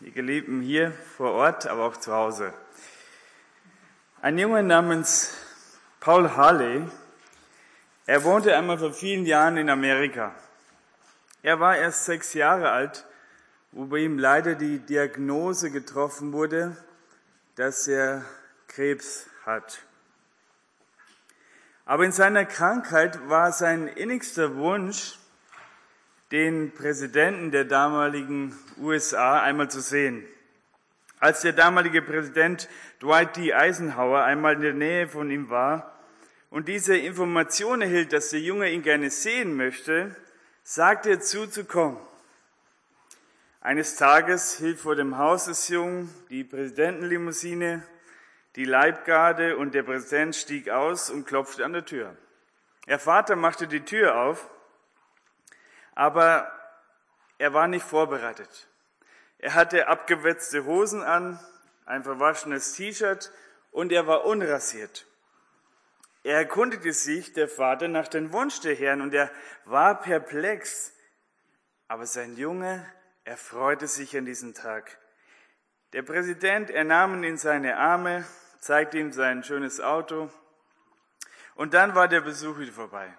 die Geliebten hier vor Ort, aber auch zu Hause. Ein Junge namens Paul Harley, er wohnte einmal vor vielen Jahren in Amerika. Er war erst sechs Jahre alt, wo bei ihm leider die Diagnose getroffen wurde, dass er Krebs hat. Aber in seiner Krankheit war sein innigster Wunsch, den Präsidenten der damaligen USA einmal zu sehen. Als der damalige Präsident Dwight D. Eisenhower einmal in der Nähe von ihm war und diese Information erhielt, dass der Junge ihn gerne sehen möchte, sagte er zu, zu kommen. Eines Tages hielt vor dem Haus des Jungen die Präsidentenlimousine, die Leibgarde und der Präsident stieg aus und klopfte an der Tür. Ihr Vater machte die Tür auf aber er war nicht vorbereitet. Er hatte abgewetzte Hosen an, ein verwaschenes T-Shirt und er war unrasiert. Er erkundigte sich, der Vater, nach dem Wunsch der Herren und er war perplex. Aber sein Junge erfreute sich an diesem Tag. Der Präsident, er nahm ihn in seine Arme, zeigte ihm sein schönes Auto und dann war der Besuch wieder vorbei.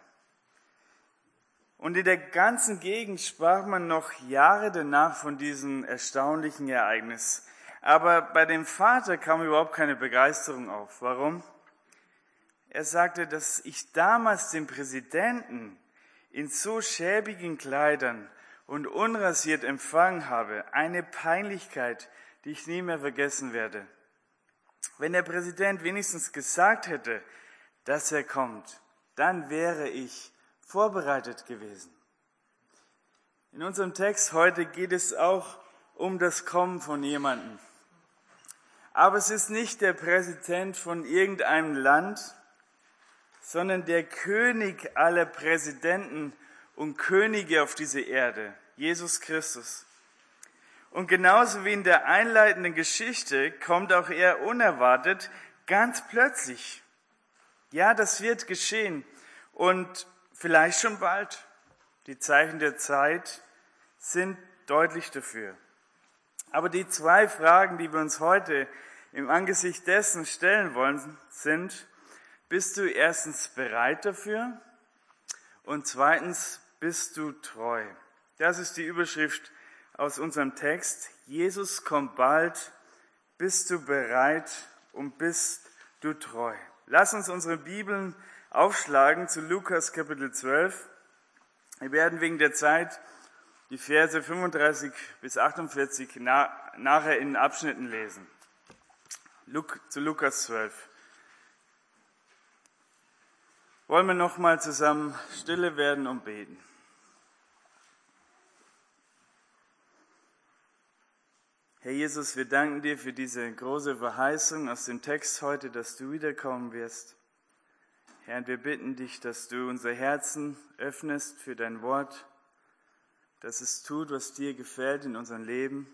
Und in der ganzen Gegend sprach man noch Jahre danach von diesem erstaunlichen Ereignis. Aber bei dem Vater kam überhaupt keine Begeisterung auf. Warum? Er sagte, dass ich damals den Präsidenten in so schäbigen Kleidern und unrasiert empfangen habe. Eine Peinlichkeit, die ich nie mehr vergessen werde. Wenn der Präsident wenigstens gesagt hätte, dass er kommt, dann wäre ich vorbereitet gewesen. In unserem Text heute geht es auch um das Kommen von jemandem. Aber es ist nicht der Präsident von irgendeinem Land, sondern der König aller Präsidenten und Könige auf dieser Erde, Jesus Christus. Und genauso wie in der einleitenden Geschichte kommt auch er unerwartet, ganz plötzlich. Ja, das wird geschehen. Und Vielleicht schon bald. Die Zeichen der Zeit sind deutlich dafür. Aber die zwei Fragen, die wir uns heute im Angesicht dessen stellen wollen, sind, bist du erstens bereit dafür und zweitens, bist du treu? Das ist die Überschrift aus unserem Text. Jesus kommt bald. Bist du bereit und bist du treu? Lass uns unsere Bibeln aufschlagen zu Lukas Kapitel 12. Wir werden wegen der Zeit die Verse 35 bis 48 na, nachher in Abschnitten lesen. Luk, zu Lukas 12. Wollen wir nochmal zusammen stille werden und beten. Herr Jesus, wir danken dir für diese große Verheißung aus dem Text heute, dass du wiederkommen wirst. Herr, und wir bitten dich, dass du unser Herzen öffnest für dein Wort, dass es tut, was dir gefällt in unserem Leben,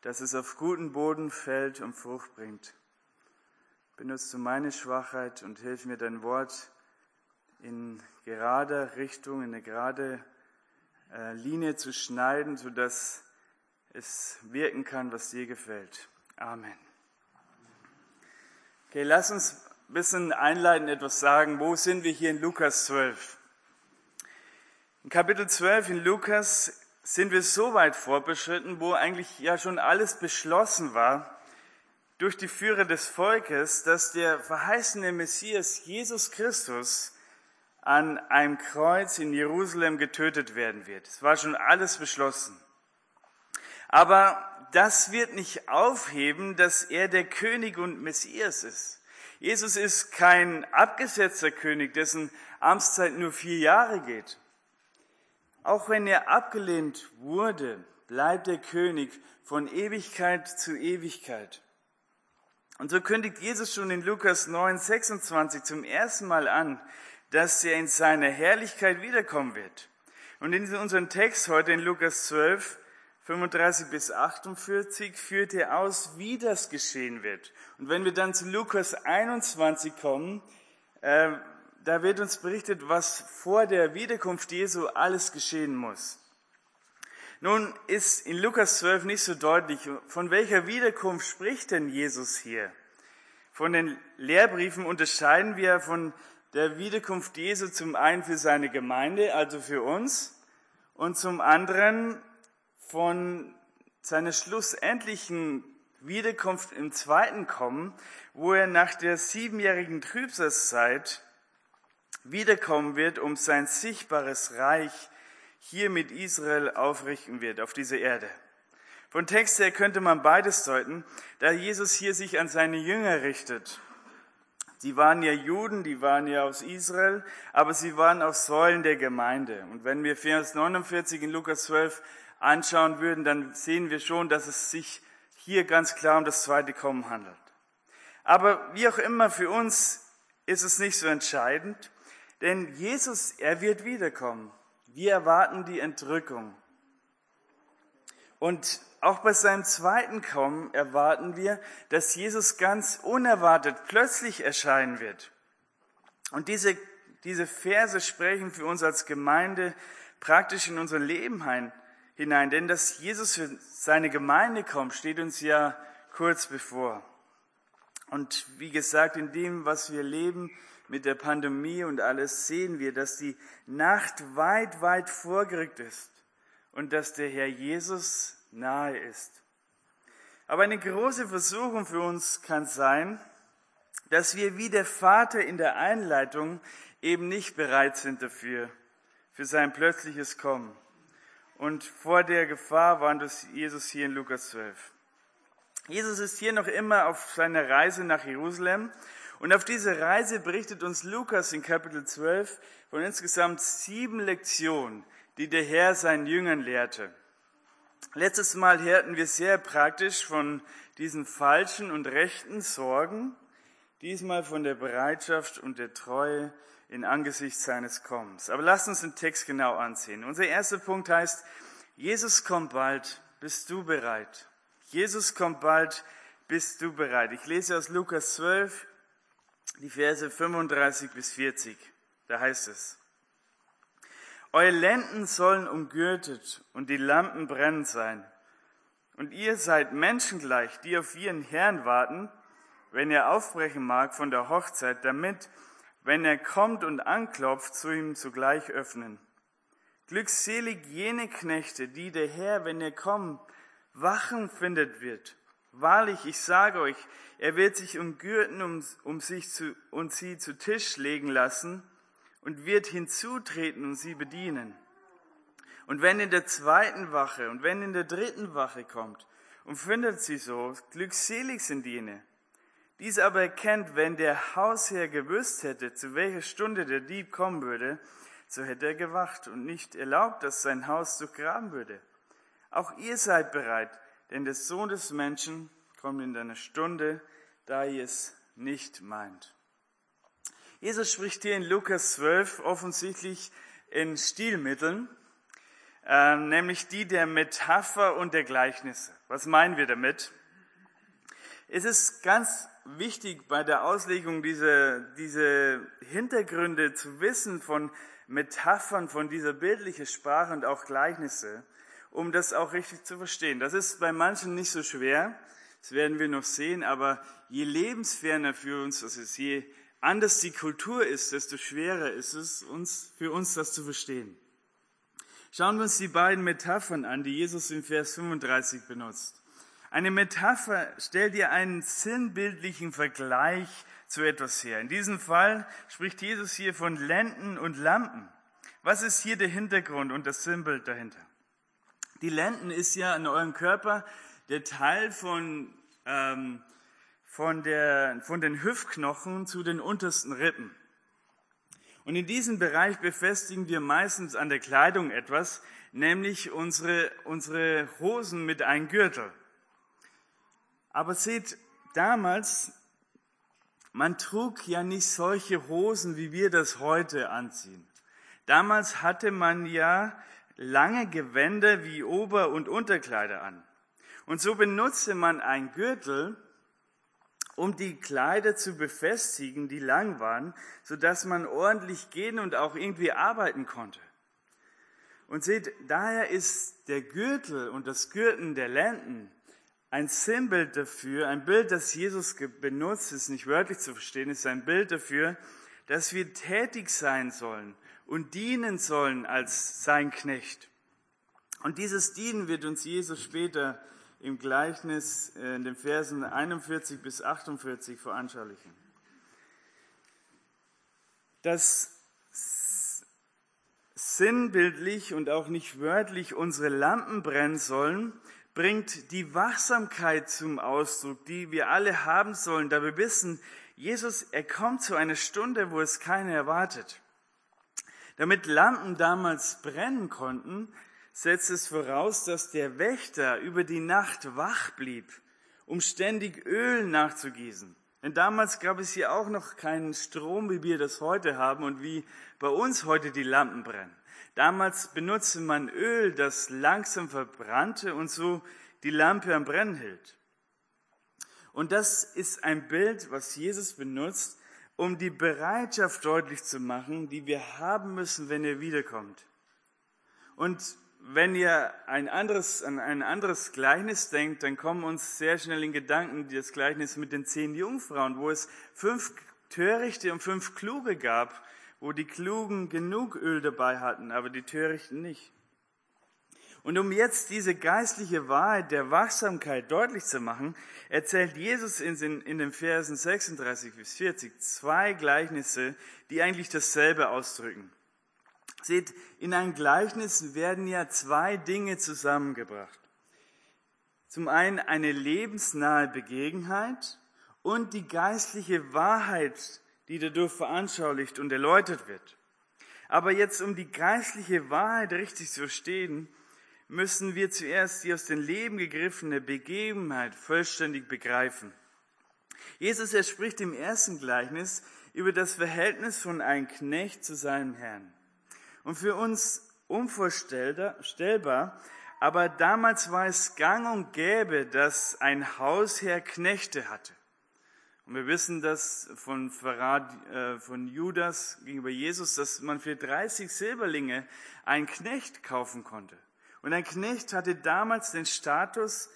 dass es auf guten Boden fällt und Frucht bringt. Benutzt du meine Schwachheit und hilf mir dein Wort in gerader Richtung, in eine gerade äh, Linie zu schneiden, sodass es wirken kann, was dir gefällt. Amen. Okay, lass uns bisschen einleitend etwas sagen. Wo sind wir hier in Lukas 12? In Kapitel 12 in Lukas sind wir so weit vorbeschritten, wo eigentlich ja schon alles beschlossen war durch die Führer des Volkes, dass der verheißene Messias Jesus Christus an einem Kreuz in Jerusalem getötet werden wird. Es war schon alles beschlossen. Aber das wird nicht aufheben, dass er der König und Messias ist. Jesus ist kein abgesetzter König, dessen Amtszeit nur vier Jahre geht. Auch wenn er abgelehnt wurde, bleibt der König von Ewigkeit zu Ewigkeit. Und so kündigt Jesus schon in Lukas 9, 26 zum ersten Mal an, dass er in seiner Herrlichkeit wiederkommen wird. Und in unserem Text heute in Lukas 12 35 bis 48 führt er aus, wie das geschehen wird. Und wenn wir dann zu Lukas 21 kommen, äh, da wird uns berichtet, was vor der Wiederkunft Jesu alles geschehen muss. Nun ist in Lukas 12 nicht so deutlich, von welcher Wiederkunft spricht denn Jesus hier? Von den Lehrbriefen unterscheiden wir von der Wiederkunft Jesu zum einen für seine Gemeinde, also für uns, und zum anderen von seiner schlussendlichen Wiederkunft im zweiten Kommen, wo er nach der siebenjährigen Trübsalzeit wiederkommen wird, um sein sichtbares Reich hier mit Israel aufrichten wird auf dieser Erde. Von Text her könnte man beides deuten, da Jesus hier sich an seine Jünger richtet. Die waren ja Juden, die waren ja aus Israel, aber sie waren auch Säulen der Gemeinde. Und wenn wir Vers 49 in Lukas 12 anschauen würden, dann sehen wir schon, dass es sich hier ganz klar um das zweite Kommen handelt. Aber wie auch immer, für uns ist es nicht so entscheidend, denn Jesus, er wird wiederkommen. Wir erwarten die Entrückung. Und auch bei seinem zweiten Kommen erwarten wir, dass Jesus ganz unerwartet plötzlich erscheinen wird. Und diese, diese Verse sprechen für uns als Gemeinde praktisch in unser Leben hinein. Denn dass Jesus für seine Gemeinde kommt, steht uns ja kurz bevor. Und wie gesagt, in dem, was wir leben, mit der Pandemie und alles sehen wir, dass die Nacht weit, weit vorgerückt ist und dass der Herr Jesus nahe ist. Aber eine große Versuchung für uns kann sein, dass wir wie der Vater in der Einleitung eben nicht bereit sind dafür, für sein plötzliches Kommen. Und vor der Gefahr warnt Jesus hier in Lukas 12. Jesus ist hier noch immer auf seiner Reise nach Jerusalem und auf diese Reise berichtet uns Lukas in Kapitel 12 von insgesamt sieben Lektionen, die der Herr seinen Jüngern lehrte. Letztes Mal hörten wir sehr praktisch von diesen falschen und rechten Sorgen, diesmal von der Bereitschaft und der Treue in Angesicht seines Kommens. Aber lasst uns den Text genau ansehen. Unser erster Punkt heißt, Jesus kommt bald, bist du bereit? Jesus kommt bald, bist du bereit? Ich lese aus Lukas 12, die Verse 35 bis 40. Da heißt es, Eure Lenden sollen umgürtet und die Lampen brennend sein. Und ihr seid menschengleich, die auf ihren Herrn warten, wenn er aufbrechen mag von der Hochzeit, damit, wenn er kommt und anklopft, zu ihm zugleich öffnen. Glückselig jene Knechte, die der Herr, wenn er kommt, wachen findet wird. Wahrlich, ich sage euch, er wird sich umgürten um, um sich zu, und sie zu Tisch legen lassen und wird hinzutreten und sie bedienen. Und wenn in der zweiten Wache und wenn in der dritten Wache kommt und findet sie so, glückselig sind jene. Dies aber erkennt, wenn der Hausherr gewusst hätte, zu welcher Stunde der Dieb kommen würde, so hätte er gewacht und nicht erlaubt, dass sein Haus durchgraben würde. Auch ihr seid bereit, denn der Sohn des Menschen kommt in einer Stunde, da ihr es nicht meint. Jesus spricht hier in Lukas 12 offensichtlich in Stilmitteln, äh, nämlich die der Metapher und der Gleichnisse. Was meinen wir damit? Es ist ganz wichtig bei der Auslegung dieser diese Hintergründe zu wissen von Metaphern, von dieser bildlichen Sprache und auch Gleichnisse, um das auch richtig zu verstehen. Das ist bei manchen nicht so schwer, das werden wir noch sehen, aber je lebensferner für uns das ist, je anders die Kultur ist, desto schwerer ist es uns, für uns das zu verstehen. Schauen wir uns die beiden Metaphern an, die Jesus in Vers 35 benutzt. Eine Metapher stellt dir einen sinnbildlichen Vergleich zu etwas her. In diesem Fall spricht Jesus hier von Lenden und Lampen. Was ist hier der Hintergrund und das Sinnbild dahinter? Die Lenden ist ja an eurem Körper der Teil von, ähm, von, der, von den Hüftknochen zu den untersten Rippen. Und in diesem Bereich befestigen wir meistens an der Kleidung etwas, nämlich unsere, unsere Hosen mit einem Gürtel. Aber seht, damals, man trug ja nicht solche Hosen, wie wir das heute anziehen. Damals hatte man ja lange Gewänder wie Ober- und Unterkleider an. Und so benutzte man ein Gürtel, um die Kleider zu befestigen, die lang waren, so dass man ordentlich gehen und auch irgendwie arbeiten konnte. Und seht, daher ist der Gürtel und das Gürten der Lenden ein Sinnbild dafür, ein Bild, das Jesus benutzt, ist nicht wörtlich zu verstehen, ist ein Bild dafür, dass wir tätig sein sollen und dienen sollen als sein Knecht. Und dieses Dienen wird uns Jesus später im Gleichnis äh, in den Versen 41 bis 48 veranschaulichen. Das sinnbildlich und auch nicht wörtlich unsere Lampen brennen sollen, bringt die Wachsamkeit zum Ausdruck, die wir alle haben sollen, da wir wissen, Jesus, er kommt zu einer Stunde, wo es keiner erwartet. Damit Lampen damals brennen konnten, setzt es voraus, dass der Wächter über die Nacht wach blieb, um ständig Öl nachzugießen. Denn damals gab es hier auch noch keinen Strom, wie wir das heute haben und wie bei uns heute die Lampen brennen. Damals benutzte man Öl, das langsam verbrannte und so die Lampe am Brennen hielt. Und das ist ein Bild, was Jesus benutzt, um die Bereitschaft deutlich zu machen, die wir haben müssen, wenn er wiederkommt. Und wenn ihr ein anderes, an ein anderes Gleichnis denkt, dann kommen uns sehr schnell in Gedanken das Gleichnis mit den zehn Jungfrauen, wo es fünf Törichte und fünf Kluge gab, wo die Klugen genug Öl dabei hatten, aber die Törichten nicht. Und um jetzt diese geistliche Wahrheit der Wachsamkeit deutlich zu machen, erzählt Jesus in den, in den Versen 36 bis 40 zwei Gleichnisse, die eigentlich dasselbe ausdrücken. Seht, in einem Gleichnis werden ja zwei Dinge zusammengebracht. Zum einen eine lebensnahe Begebenheit und die geistliche Wahrheit, die dadurch veranschaulicht und erläutert wird. Aber jetzt, um die geistliche Wahrheit richtig zu verstehen, müssen wir zuerst die aus dem Leben gegriffene Begebenheit vollständig begreifen. Jesus, er spricht im ersten Gleichnis über das Verhältnis von einem Knecht zu seinem Herrn. Und für uns unvorstellbar, aber damals war es gang und gäbe, dass ein Hausherr Knechte hatte. Und wir wissen das von Verrat äh, von Judas gegenüber Jesus, dass man für 30 Silberlinge einen Knecht kaufen konnte. Und ein Knecht hatte damals den Status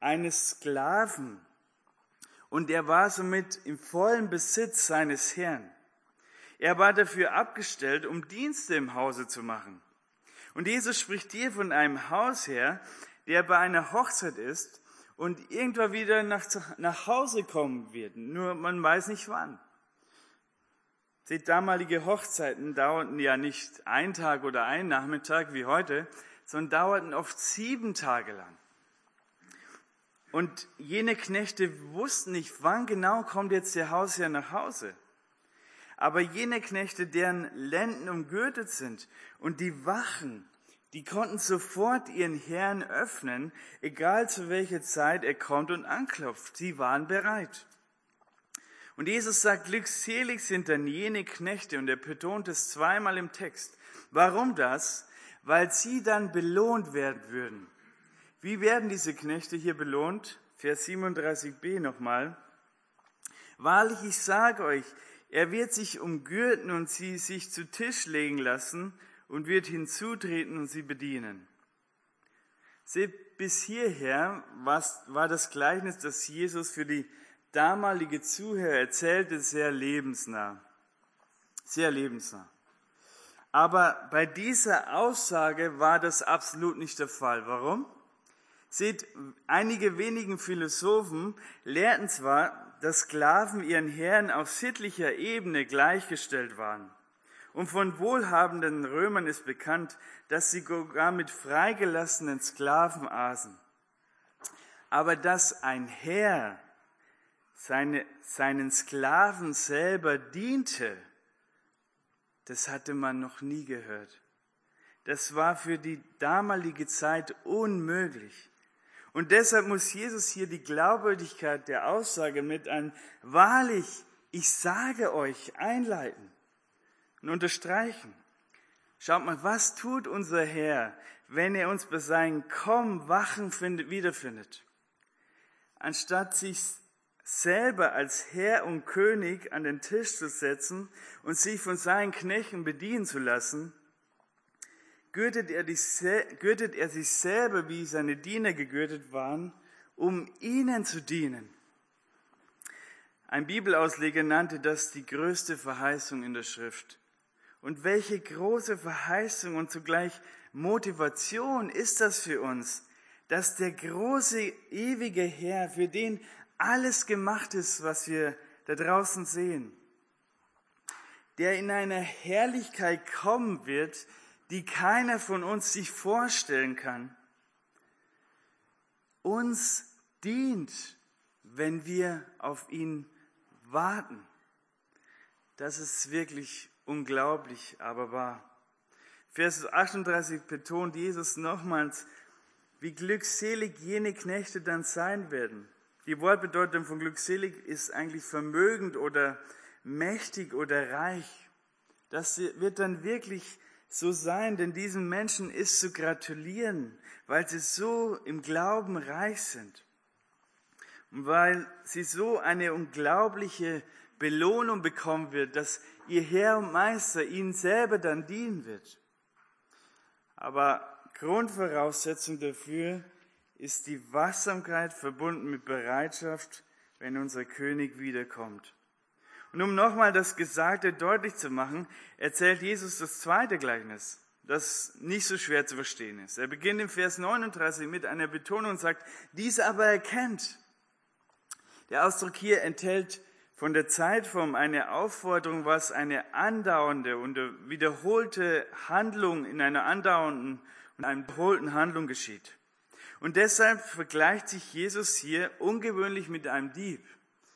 eines Sklaven. Und er war somit im vollen Besitz seines Herrn. Er war dafür abgestellt, um Dienste im Hause zu machen. Und Jesus spricht hier von einem Hausherr, der bei einer Hochzeit ist und irgendwann wieder nach, nach Hause kommen wird. Nur man weiß nicht wann. Die damalige Hochzeiten dauerten ja nicht ein Tag oder ein Nachmittag wie heute, sondern dauerten oft sieben Tage lang. Und jene Knechte wussten nicht, wann genau kommt jetzt der Hausherr nach Hause. Aber jene Knechte, deren Lenden umgürtet sind und die Wachen, die konnten sofort ihren Herrn öffnen, egal zu welcher Zeit er kommt und anklopft. Sie waren bereit. Und Jesus sagt, glückselig sind dann jene Knechte, und er betont es zweimal im Text. Warum das? Weil sie dann belohnt werden würden. Wie werden diese Knechte hier belohnt? Vers 37b nochmal. Wahrlich, ich sage euch, er wird sich umgürten und sie sich zu Tisch legen lassen und wird hinzutreten und sie bedienen. Seht, bis hierher war das Gleichnis, das Jesus für die damalige Zuhörer erzählte, sehr lebensnah. Sehr lebensnah. Aber bei dieser Aussage war das absolut nicht der Fall. Warum? Seht, einige wenigen Philosophen lehrten zwar, dass Sklaven ihren Herren auf sittlicher Ebene gleichgestellt waren. Und von wohlhabenden Römern ist bekannt, dass sie sogar mit freigelassenen Sklaven aßen. Aber dass ein Herr seine, seinen Sklaven selber diente, das hatte man noch nie gehört. Das war für die damalige Zeit unmöglich. Und deshalb muss Jesus hier die Glaubwürdigkeit der Aussage mit einem wahrlich, ich sage euch einleiten und unterstreichen. Schaut mal, was tut unser Herr, wenn er uns bei seinem Kommen Wachen findet, wiederfindet? Anstatt sich selber als Herr und König an den Tisch zu setzen und sich von seinen Knechten bedienen zu lassen, gürtet er, die, gürtet er sich selber, wie seine Diener gegürtet waren, um ihnen zu dienen. Ein Bibelausleger nannte das die größte Verheißung in der Schrift. Und welche große Verheißung und zugleich Motivation ist das für uns, dass der große, ewige Herr, für den alles gemacht ist, was wir da draußen sehen, der in einer Herrlichkeit kommen wird, die keiner von uns sich vorstellen kann, uns dient, wenn wir auf ihn warten. Das ist wirklich unglaublich, aber wahr. Vers 38 betont Jesus nochmals, wie glückselig jene Knechte dann sein werden. Die Wortbedeutung von glückselig ist eigentlich vermögend oder mächtig oder reich. Das wird dann wirklich so sein, denn diesen Menschen ist zu gratulieren, weil sie so im Glauben reich sind und weil sie so eine unglaubliche Belohnung bekommen wird, dass ihr Herr und Meister ihnen selber dann dienen wird. Aber Grundvoraussetzung dafür ist die Wachsamkeit verbunden mit Bereitschaft, wenn unser König wiederkommt. Und um nochmal das Gesagte deutlich zu machen, erzählt Jesus das zweite Gleichnis, das nicht so schwer zu verstehen ist. Er beginnt im Vers 39 mit einer Betonung und sagt, dies aber erkennt. Der Ausdruck hier enthält von der Zeitform eine Aufforderung, was eine andauernde und wiederholte Handlung in einer andauernden und einer wiederholten Handlung geschieht. Und deshalb vergleicht sich Jesus hier ungewöhnlich mit einem Dieb.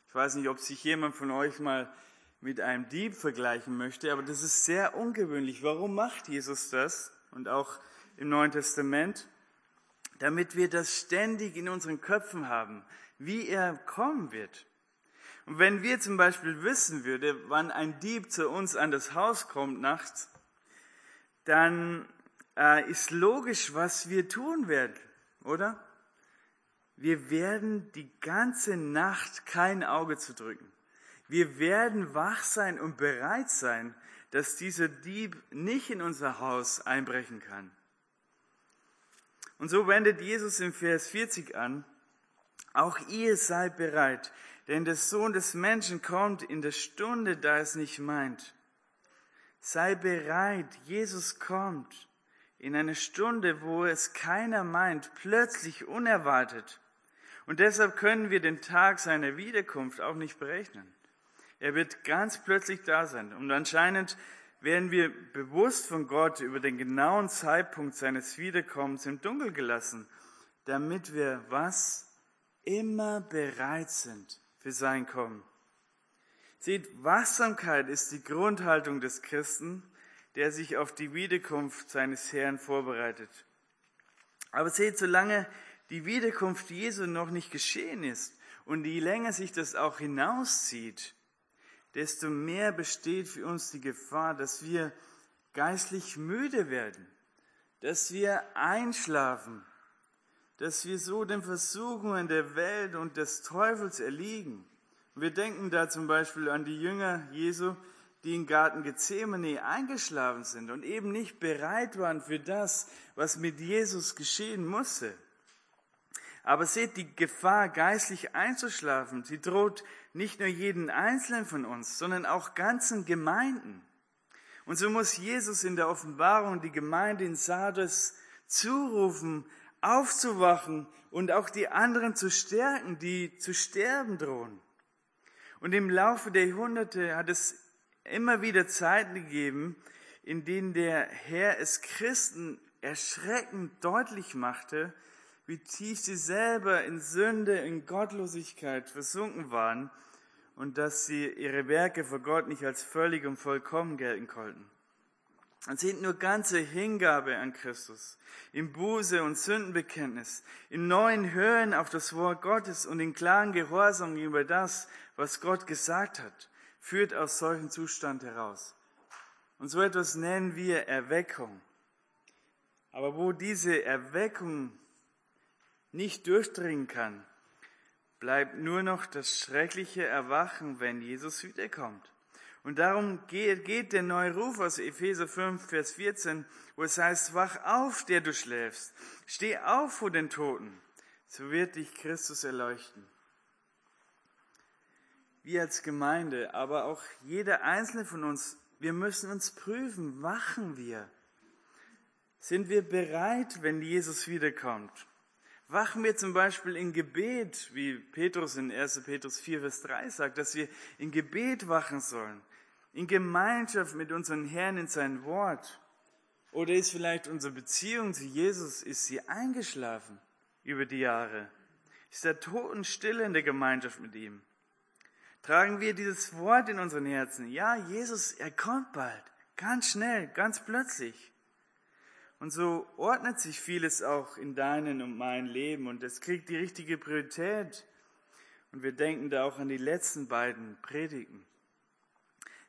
Ich weiß nicht, ob sich jemand von euch mal mit einem Dieb vergleichen möchte, aber das ist sehr ungewöhnlich. Warum macht Jesus das? Und auch im Neuen Testament, damit wir das ständig in unseren Köpfen haben, wie er kommen wird. Und wenn wir zum Beispiel wissen würde, wann ein Dieb zu uns an das Haus kommt nachts, dann äh, ist logisch, was wir tun werden, oder? wir werden die ganze Nacht kein Auge zu drücken. Wir werden wach sein und bereit sein, dass dieser Dieb nicht in unser Haus einbrechen kann. Und so wendet Jesus im Vers 40 an, auch ihr seid bereit, denn der Sohn des Menschen kommt in der Stunde, da es nicht meint. Sei bereit, Jesus kommt in eine Stunde, wo es keiner meint, plötzlich unerwartet. Und deshalb können wir den Tag seiner Wiederkunft auch nicht berechnen. Er wird ganz plötzlich da sein. Und anscheinend werden wir bewusst von Gott über den genauen Zeitpunkt seines Wiederkommens im Dunkel gelassen, damit wir was? Immer bereit sind für sein Kommen. Seht, Wachsamkeit ist die Grundhaltung des Christen, der sich auf die Wiederkunft seines Herrn vorbereitet. Aber seht, solange die Wiederkunft Jesu noch nicht geschehen ist und je länger sich das auch hinauszieht, desto mehr besteht für uns die Gefahr, dass wir geistlich müde werden, dass wir einschlafen, dass wir so den Versuchungen der Welt und des Teufels erliegen. Wir denken da zum Beispiel an die Jünger Jesu, die im Garten Gethsemane eingeschlafen sind und eben nicht bereit waren für das, was mit Jesus geschehen musste. Aber seht, die Gefahr, geistlich einzuschlafen, sie droht nicht nur jeden Einzelnen von uns, sondern auch ganzen Gemeinden. Und so muss Jesus in der Offenbarung die Gemeinde in Sardes zurufen, aufzuwachen und auch die anderen zu stärken, die zu sterben drohen. Und im Laufe der Jahrhunderte hat es immer wieder Zeiten gegeben, in denen der Herr es Christen erschreckend deutlich machte, wie tief sie selber in Sünde, in Gottlosigkeit versunken waren und dass sie ihre Werke vor Gott nicht als völlig und vollkommen gelten konnten. Es sind nur ganze Hingabe an Christus, im Buße und Sündenbekenntnis, im neuen Hören auf das Wort Gottes und in klaren Gehorsam über das, was Gott gesagt hat, führt aus solchem Zustand heraus. Und so etwas nennen wir Erweckung. Aber wo diese Erweckung nicht durchdringen kann, bleibt nur noch das schreckliche Erwachen, wenn Jesus wiederkommt. Und darum geht, geht der neue Ruf aus Epheser 5, Vers 14, wo es heißt, wach auf, der du schläfst, steh auf vor den Toten, so wird dich Christus erleuchten. Wir als Gemeinde, aber auch jeder einzelne von uns, wir müssen uns prüfen, wachen wir? Sind wir bereit, wenn Jesus wiederkommt? Wachen wir zum Beispiel in Gebet, wie Petrus in 1. Petrus 4, Vers 3 sagt, dass wir in Gebet wachen sollen, in Gemeinschaft mit unseren Herrn in sein Wort? Oder ist vielleicht unsere Beziehung zu Jesus, ist sie eingeschlafen über die Jahre? Ist er totenstill in der Gemeinschaft mit ihm? Tragen wir dieses Wort in unseren Herzen? Ja, Jesus, er kommt bald, ganz schnell, ganz plötzlich. Und so ordnet sich vieles auch in deinem und mein Leben und es kriegt die richtige Priorität. Und wir denken da auch an die letzten beiden Predigten.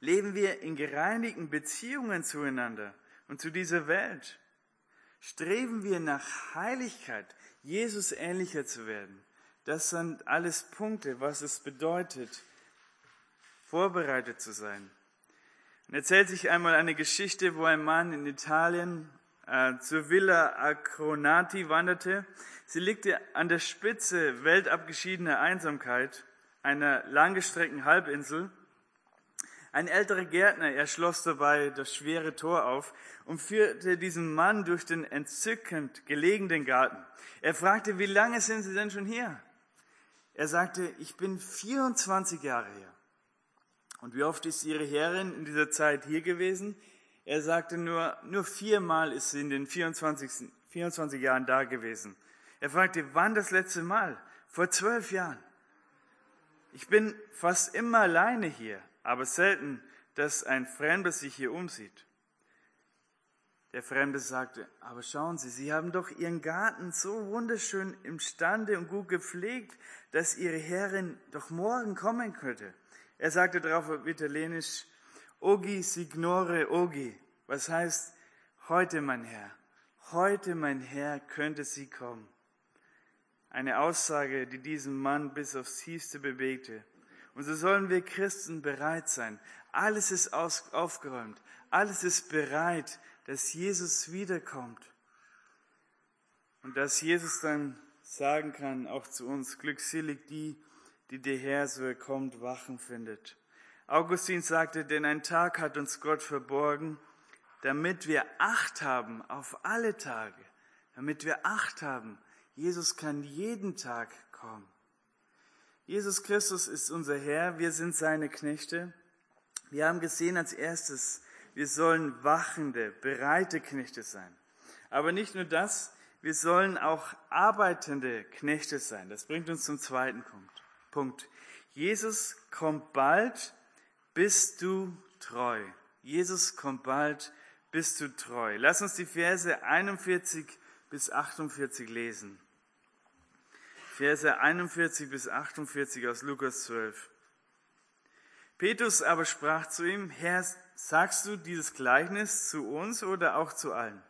Leben wir in gereinigten Beziehungen zueinander und zu dieser Welt? Streben wir nach Heiligkeit, Jesus ähnlicher zu werden? Das sind alles Punkte, was es bedeutet, vorbereitet zu sein. Und erzählt sich einmal eine Geschichte, wo ein Mann in Italien äh, zur Villa Acronati wanderte. Sie liegte an der Spitze weltabgeschiedener Einsamkeit einer langgestreckten Halbinsel. Ein älterer Gärtner erschloss dabei das schwere Tor auf und führte diesen Mann durch den entzückend gelegenen Garten. Er fragte, wie lange sind Sie denn schon hier? Er sagte, ich bin 24 Jahre her. Und wie oft ist Ihre Herrin in dieser Zeit hier gewesen? Er sagte nur, nur viermal ist sie in den 24, 24 Jahren da gewesen. Er fragte, wann das letzte Mal? Vor zwölf Jahren. Ich bin fast immer alleine hier, aber selten, dass ein Fremder sich hier umsieht. Der Fremde sagte, aber schauen Sie, Sie haben doch Ihren Garten so wunderschön imstande und gut gepflegt, dass Ihre Herrin doch morgen kommen könnte. Er sagte darauf auf Italienisch, Ogi signore ogi, was heißt, heute mein Herr, heute mein Herr könnte sie kommen. Eine Aussage, die diesen Mann bis aufs tiefste bewegte. Und so sollen wir Christen bereit sein. Alles ist aufgeräumt. Alles ist bereit, dass Jesus wiederkommt. Und dass Jesus dann sagen kann, auch zu uns, glückselig die, die der Herr, so er kommt, wachen findet. Augustin sagte, denn ein Tag hat uns Gott verborgen, damit wir Acht haben auf alle Tage, damit wir Acht haben. Jesus kann jeden Tag kommen. Jesus Christus ist unser Herr, wir sind seine Knechte. Wir haben gesehen als erstes, wir sollen wachende, bereite Knechte sein. Aber nicht nur das, wir sollen auch arbeitende Knechte sein. Das bringt uns zum zweiten Punkt. Jesus kommt bald bist du treu. Jesus kommt bald, bist du treu. Lass uns die Verse 41 bis 48 lesen. Verse 41 bis 48 aus Lukas 12. Petrus aber sprach zu ihm, Herr, sagst du dieses Gleichnis zu uns oder auch zu allen?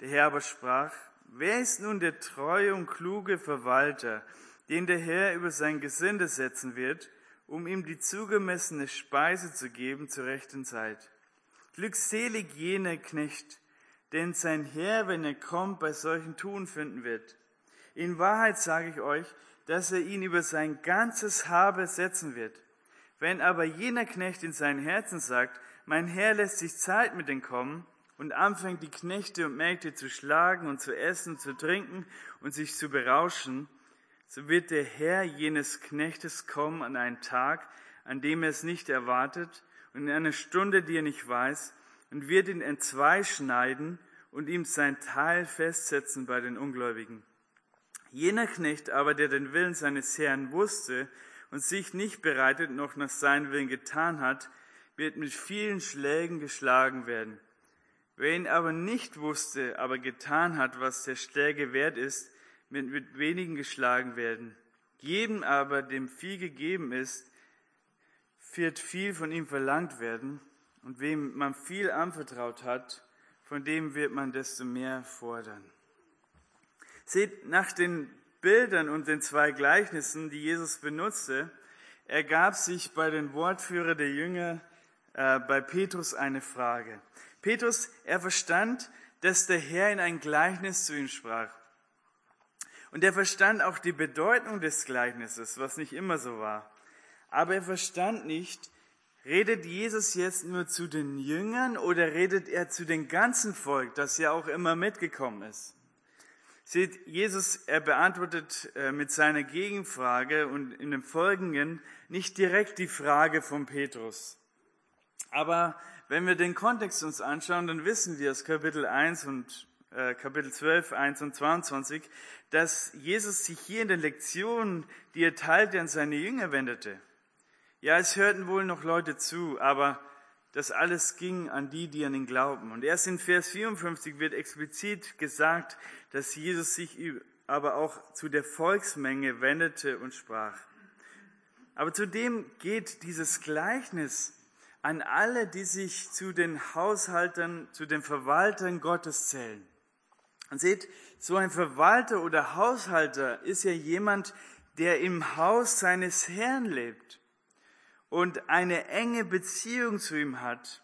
Der Herr aber sprach, wer ist nun der treue und kluge Verwalter, den der Herr über sein Gesinde setzen wird, um ihm die zugemessene Speise zu geben zur rechten Zeit. Glückselig jener Knecht, denn sein Herr, wenn er kommt, bei solchen Tun finden wird. In Wahrheit sage ich euch, dass er ihn über sein ganzes Habe setzen wird. Wenn aber jener Knecht in seinem Herzen sagt, mein Herr lässt sich Zeit mit den kommen und anfängt die Knechte und Mägde zu schlagen und zu essen, zu trinken und sich zu berauschen, so wird der Herr jenes Knechtes kommen an einen Tag, an dem er es nicht erwartet und in einer Stunde, die er nicht weiß, und wird ihn entzwei schneiden und ihm sein Teil festsetzen bei den Ungläubigen. Jener Knecht aber, der den Willen seines Herrn wusste und sich nicht bereitet noch nach seinem Willen getan hat, wird mit vielen Schlägen geschlagen werden. Wer ihn aber nicht wusste, aber getan hat, was der Schläge wert ist, mit, mit wenigen geschlagen werden. Jedem aber, dem viel gegeben ist, wird viel von ihm verlangt werden. Und wem man viel anvertraut hat, von dem wird man desto mehr fordern. Seht, nach den Bildern und den zwei Gleichnissen, die Jesus benutzte, ergab sich bei den Wortführer der Jünger äh, bei Petrus eine Frage. Petrus, er verstand, dass der Herr in ein Gleichnis zu ihm sprach. Und er verstand auch die Bedeutung des Gleichnisses, was nicht immer so war. Aber er verstand nicht, redet Jesus jetzt nur zu den Jüngern oder redet er zu dem ganzen Volk, das ja auch immer mitgekommen ist? Seht, Jesus, er beantwortet äh, mit seiner Gegenfrage und in dem Folgenden nicht direkt die Frage von Petrus. Aber wenn wir den Kontext uns anschauen, dann wissen wir aus Kapitel 1 und Kapitel 12, 1 und 22, dass Jesus sich hier in den Lektionen, die er teilte, an seine Jünger wendete. Ja, es hörten wohl noch Leute zu, aber das alles ging an die, die an ihn glauben. Und erst in Vers 54 wird explizit gesagt, dass Jesus sich aber auch zu der Volksmenge wendete und sprach. Aber zudem geht dieses Gleichnis an alle, die sich zu den Haushaltern, zu den Verwaltern Gottes zählen. Und seht, so ein Verwalter oder Haushalter ist ja jemand, der im Haus seines Herrn lebt und eine enge Beziehung zu ihm hat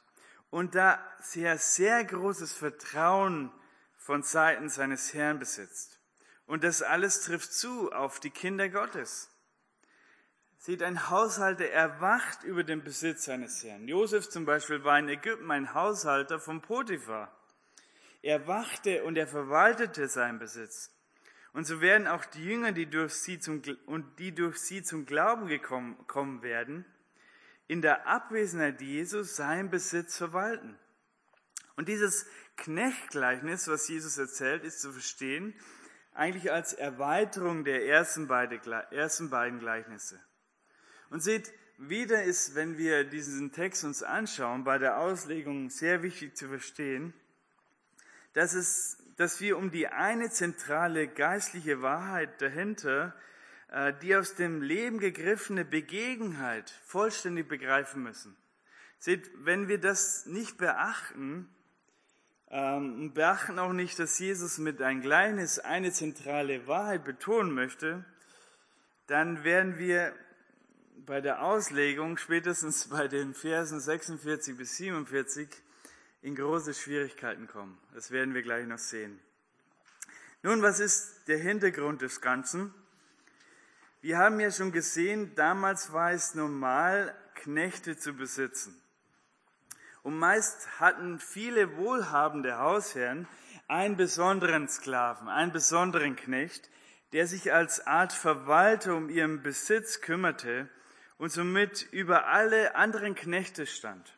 und da sehr, sehr großes Vertrauen von Seiten seines Herrn besitzt. Und das alles trifft zu auf die Kinder Gottes. Sieht ein Haushalter, er wacht über den Besitz seines Herrn. Josef zum Beispiel war in Ägypten ein Haushalter von Potiphar. Er wachte und er verwaltete seinen Besitz. Und so werden auch die Jünger, die durch sie zum, und die durch sie zum Glauben gekommen kommen werden, in der Abwesenheit Jesus seinen Besitz verwalten. Und dieses Knechtgleichnis, was Jesus erzählt, ist zu verstehen eigentlich als Erweiterung der ersten beiden, ersten beiden Gleichnisse. Und seht, wieder ist, wenn wir diesen Text uns anschauen, bei der Auslegung sehr wichtig zu verstehen, dass, es, dass wir um die eine zentrale geistliche Wahrheit dahinter, äh, die aus dem Leben gegriffene Begebenheit vollständig begreifen müssen. Seht, wenn wir das nicht beachten, ähm, beachten auch nicht, dass Jesus mit ein kleines eine zentrale Wahrheit betonen möchte, dann werden wir bei der Auslegung, spätestens bei den Versen 46 bis 47, in große Schwierigkeiten kommen. Das werden wir gleich noch sehen. Nun, was ist der Hintergrund des Ganzen? Wir haben ja schon gesehen, damals war es normal, Knechte zu besitzen. Und meist hatten viele wohlhabende Hausherren einen besonderen Sklaven, einen besonderen Knecht, der sich als Art Verwalter um ihren Besitz kümmerte und somit über alle anderen Knechte stand.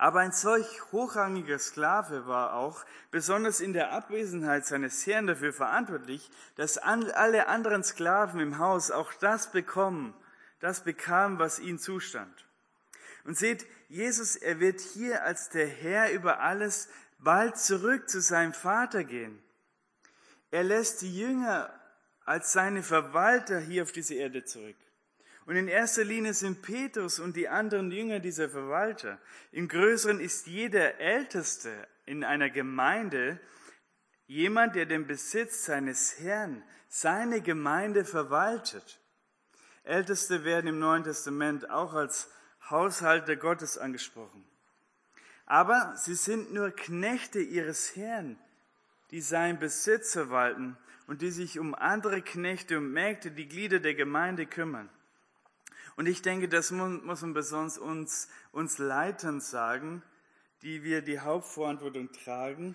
Aber ein solch hochrangiger Sklave war auch besonders in der Abwesenheit seines Herrn dafür verantwortlich, dass alle anderen Sklaven im Haus auch das bekommen, das bekamen, was ihnen zustand. Und seht, Jesus, er wird hier als der Herr über alles bald zurück zu seinem Vater gehen. Er lässt die Jünger als seine Verwalter hier auf diese Erde zurück. Und in erster Linie sind Petrus und die anderen Jünger dieser Verwalter. Im Größeren ist jeder Älteste in einer Gemeinde jemand, der den Besitz seines Herrn, seine Gemeinde verwaltet. Älteste werden im Neuen Testament auch als Haushalter Gottes angesprochen. Aber sie sind nur Knechte ihres Herrn, die seinen Besitz verwalten und die sich um andere Knechte und Mägde, die Glieder der Gemeinde kümmern. Und ich denke, das muss man besonders uns, uns Leitern sagen, die wir die Hauptverantwortung tragen.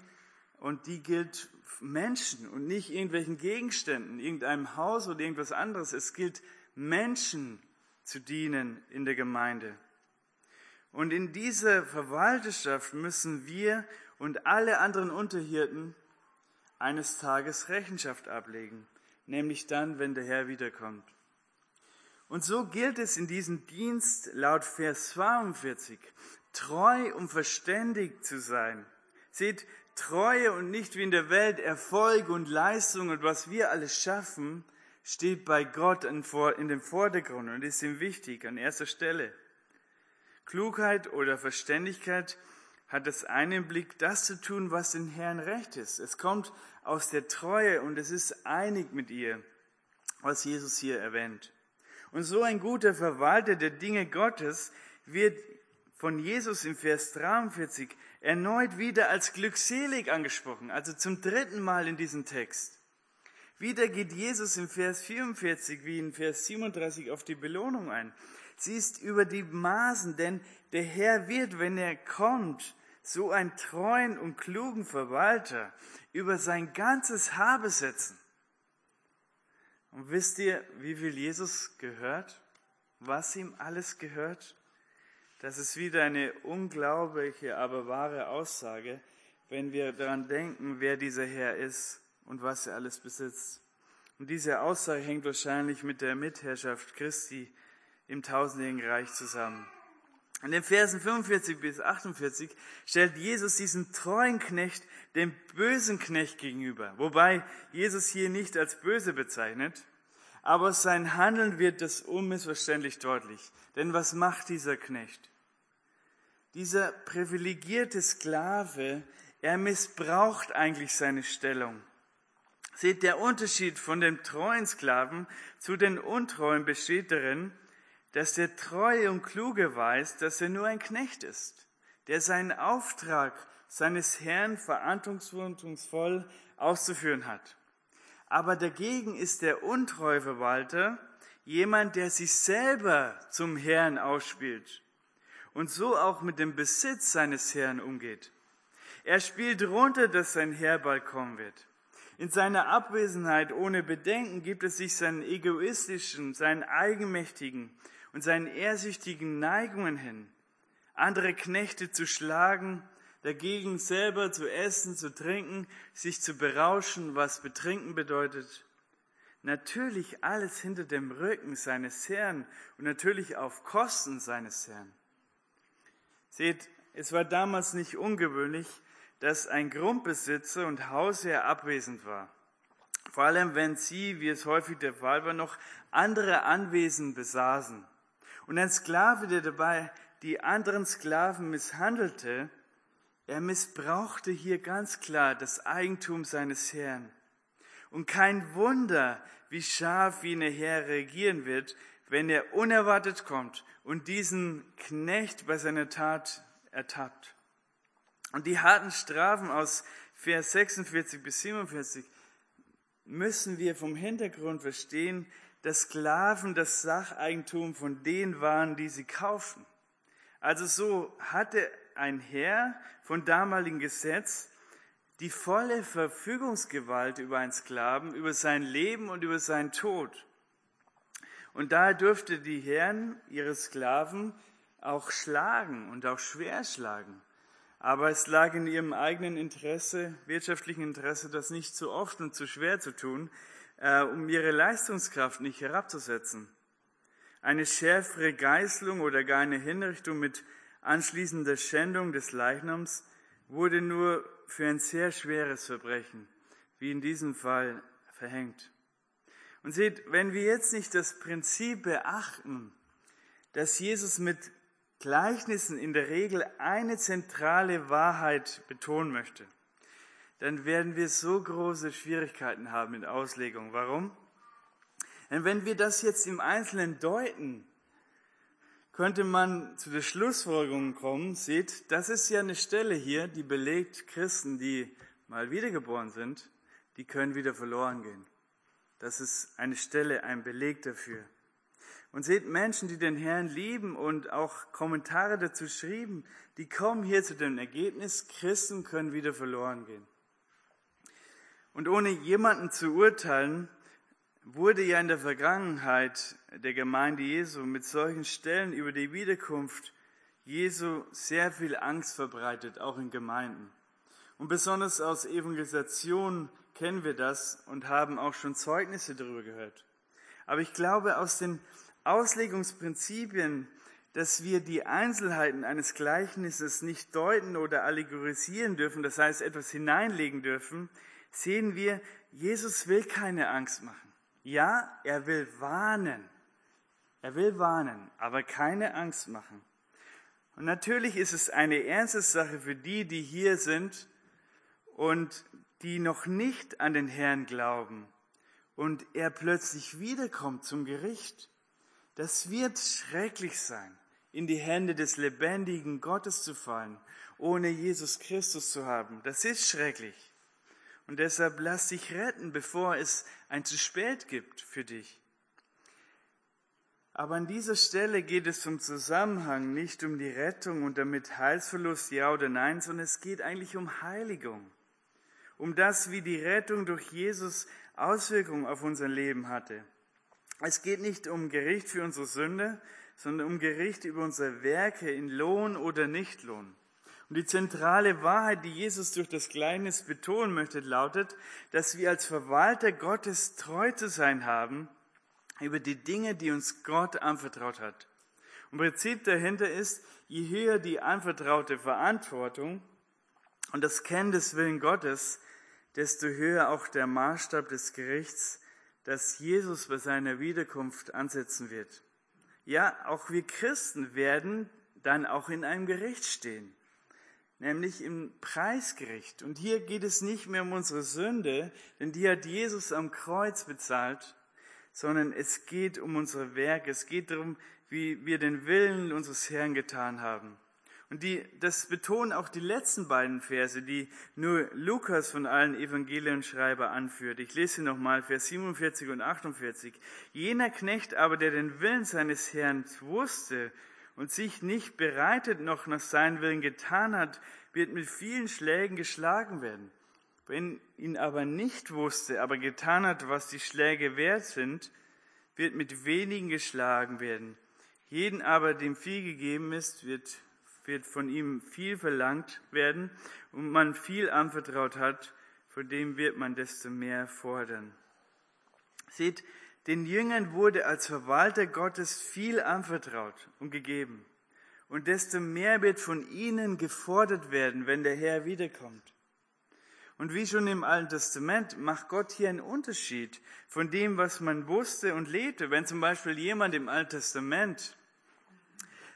Und die gilt Menschen und nicht irgendwelchen Gegenständen, irgendeinem Haus oder irgendwas anderes. Es gilt Menschen zu dienen in der Gemeinde. Und in dieser Verwalterschaft müssen wir und alle anderen Unterhirten eines Tages Rechenschaft ablegen, nämlich dann, wenn der Herr wiederkommt. Und so gilt es in diesem Dienst laut Vers 42, treu und verständig zu sein. Seht, Treue und nicht wie in der Welt Erfolg und Leistung und was wir alles schaffen, steht bei Gott in dem Vordergrund und ist ihm wichtig, an erster Stelle. Klugheit oder Verständigkeit hat es einen Blick, das zu tun, was den Herrn recht ist. Es kommt aus der Treue und es ist einig mit ihr, was Jesus hier erwähnt. Und so ein guter Verwalter der Dinge Gottes wird von Jesus im Vers 43 erneut wieder als glückselig angesprochen, also zum dritten Mal in diesem Text. Wieder geht Jesus im Vers 44 wie in Vers 37 auf die Belohnung ein. Sie ist über die Maßen, denn der Herr wird, wenn er kommt, so einen treuen und klugen Verwalter über sein ganzes Haar besetzen. Und wisst ihr, wie viel Jesus gehört? Was ihm alles gehört? Das ist wieder eine unglaubliche, aber wahre Aussage, wenn wir daran denken, wer dieser Herr ist und was er alles besitzt. Und diese Aussage hängt wahrscheinlich mit der Mitherrschaft Christi im tausendjährigen Reich zusammen. In den Versen 45 bis 48 stellt Jesus diesen treuen Knecht dem bösen Knecht gegenüber, wobei Jesus hier nicht als böse bezeichnet, aber sein Handeln wird das unmissverständlich deutlich. Denn was macht dieser Knecht? Dieser privilegierte Sklave, er missbraucht eigentlich seine Stellung. Seht, der Unterschied von dem treuen Sklaven zu den untreuen besteht darin, dass der Treue und Kluge weiß, dass er nur ein Knecht ist, der seinen Auftrag seines Herrn verantwortungsvoll auszuführen hat. Aber dagegen ist der untreue Verwalter jemand, der sich selber zum Herrn ausspielt und so auch mit dem Besitz seines Herrn umgeht. Er spielt runter, dass sein Herr bald kommen wird. In seiner Abwesenheit ohne Bedenken gibt es sich seinen egoistischen, seinen eigenmächtigen und seinen ehrsüchtigen Neigungen hin, andere Knechte zu schlagen, dagegen selber zu essen, zu trinken, sich zu berauschen, was betrinken bedeutet. Natürlich alles hinter dem Rücken seines Herrn und natürlich auf Kosten seines Herrn. Seht, es war damals nicht ungewöhnlich, dass ein Grundbesitzer und Hausherr abwesend war. Vor allem, wenn sie, wie es häufig der Fall war, noch andere Anwesen besaßen. Und ein Sklave, der dabei die anderen Sklaven misshandelte, er missbrauchte hier ganz klar das Eigentum seines Herrn. Und kein Wunder, wie scharf wie eine Herr reagieren wird, wenn er unerwartet kommt und diesen Knecht bei seiner Tat ertappt. Und die harten Strafen aus Vers 46 bis 47 müssen wir vom Hintergrund verstehen, dass Sklaven das Sacheigentum von denen waren, die sie kauften. Also so hatte ein Herr von damaligen Gesetz die volle Verfügungsgewalt über einen Sklaven, über sein Leben und über seinen Tod. Und daher dürfte die Herren ihre Sklaven auch schlagen und auch schwer schlagen. Aber es lag in ihrem eigenen Interesse, wirtschaftlichen Interesse, das nicht zu oft und zu schwer zu tun, äh, um ihre Leistungskraft nicht herabzusetzen. Eine schärfere Geißelung oder gar eine Hinrichtung mit anschließender Schändung des Leichnams wurde nur für ein sehr schweres Verbrechen, wie in diesem Fall verhängt. Und seht, wenn wir jetzt nicht das Prinzip beachten, dass Jesus mit Gleichnissen in der Regel eine zentrale Wahrheit betonen möchte, dann werden wir so große Schwierigkeiten haben mit Auslegung. Warum? Denn wenn wir das jetzt im Einzelnen deuten, könnte man zu der Schlussfolgerung kommen, seht, das ist ja eine Stelle hier, die belegt, Christen, die mal wiedergeboren sind, die können wieder verloren gehen. Das ist eine Stelle, ein Beleg dafür. Und seht, Menschen, die den Herrn lieben und auch Kommentare dazu schrieben, die kommen hier zu dem Ergebnis, Christen können wieder verloren gehen. Und ohne jemanden zu urteilen, wurde ja in der Vergangenheit der Gemeinde Jesu mit solchen Stellen über die Wiederkunft Jesu sehr viel Angst verbreitet, auch in Gemeinden. Und besonders aus Evangelisation kennen wir das und haben auch schon Zeugnisse darüber gehört. Aber ich glaube, aus den Auslegungsprinzipien, dass wir die Einzelheiten eines Gleichnisses nicht deuten oder allegorisieren dürfen, das heißt etwas hineinlegen dürfen, sehen wir, Jesus will keine Angst machen. Ja, er will warnen. Er will warnen, aber keine Angst machen. Und natürlich ist es eine ernste Sache für die, die hier sind und die noch nicht an den Herrn glauben und er plötzlich wiederkommt zum Gericht Das wird schrecklich sein, in die Hände des lebendigen Gottes zu fallen, ohne Jesus Christus zu haben. Das ist schrecklich. Und deshalb lass dich retten, bevor es ein zu spät gibt für dich. Aber an dieser Stelle geht es zum Zusammenhang, nicht um die Rettung und damit Heilsverlust, ja oder nein, sondern es geht eigentlich um Heiligung. Um das, wie die Rettung durch Jesus Auswirkungen auf unser Leben hatte. Es geht nicht um Gericht für unsere Sünde, sondern um Gericht über unsere Werke in Lohn oder Nichtlohn. Und die zentrale Wahrheit, die Jesus durch das Gleichnis betonen möchte, lautet, dass wir als Verwalter Gottes treu zu sein haben über die Dinge, die uns Gott anvertraut hat. Und Prinzip dahinter ist, je höher die anvertraute Verantwortung und das Kennen des Willen Gottes, desto höher auch der Maßstab des Gerichts, das Jesus bei seiner Wiederkunft ansetzen wird. Ja, auch wir Christen werden dann auch in einem Gericht stehen, nämlich im Preisgericht. Und hier geht es nicht mehr um unsere Sünde, denn die hat Jesus am Kreuz bezahlt, sondern es geht um unsere Werke. Es geht darum, wie wir den Willen unseres Herrn getan haben. Und die, das betonen auch die letzten beiden Verse, die nur Lukas von allen Evangelienschreiber anführt. Ich lese nochmal, Vers 47 und 48. Jener Knecht aber, der den Willen seines Herrn wusste und sich nicht bereitet noch nach seinem Willen getan hat, wird mit vielen Schlägen geschlagen werden. Wenn ihn aber nicht wusste, aber getan hat, was die Schläge wert sind, wird mit wenigen geschlagen werden. Jeden aber, dem viel gegeben ist, wird, wird von ihm viel verlangt werden und man viel anvertraut hat, von dem wird man desto mehr fordern. Seht, den Jüngern wurde als Verwalter Gottes viel anvertraut und gegeben. Und desto mehr wird von ihnen gefordert werden, wenn der Herr wiederkommt. Und wie schon im Alten Testament macht Gott hier einen Unterschied von dem, was man wusste und lebte. Wenn zum Beispiel jemand im Alten Testament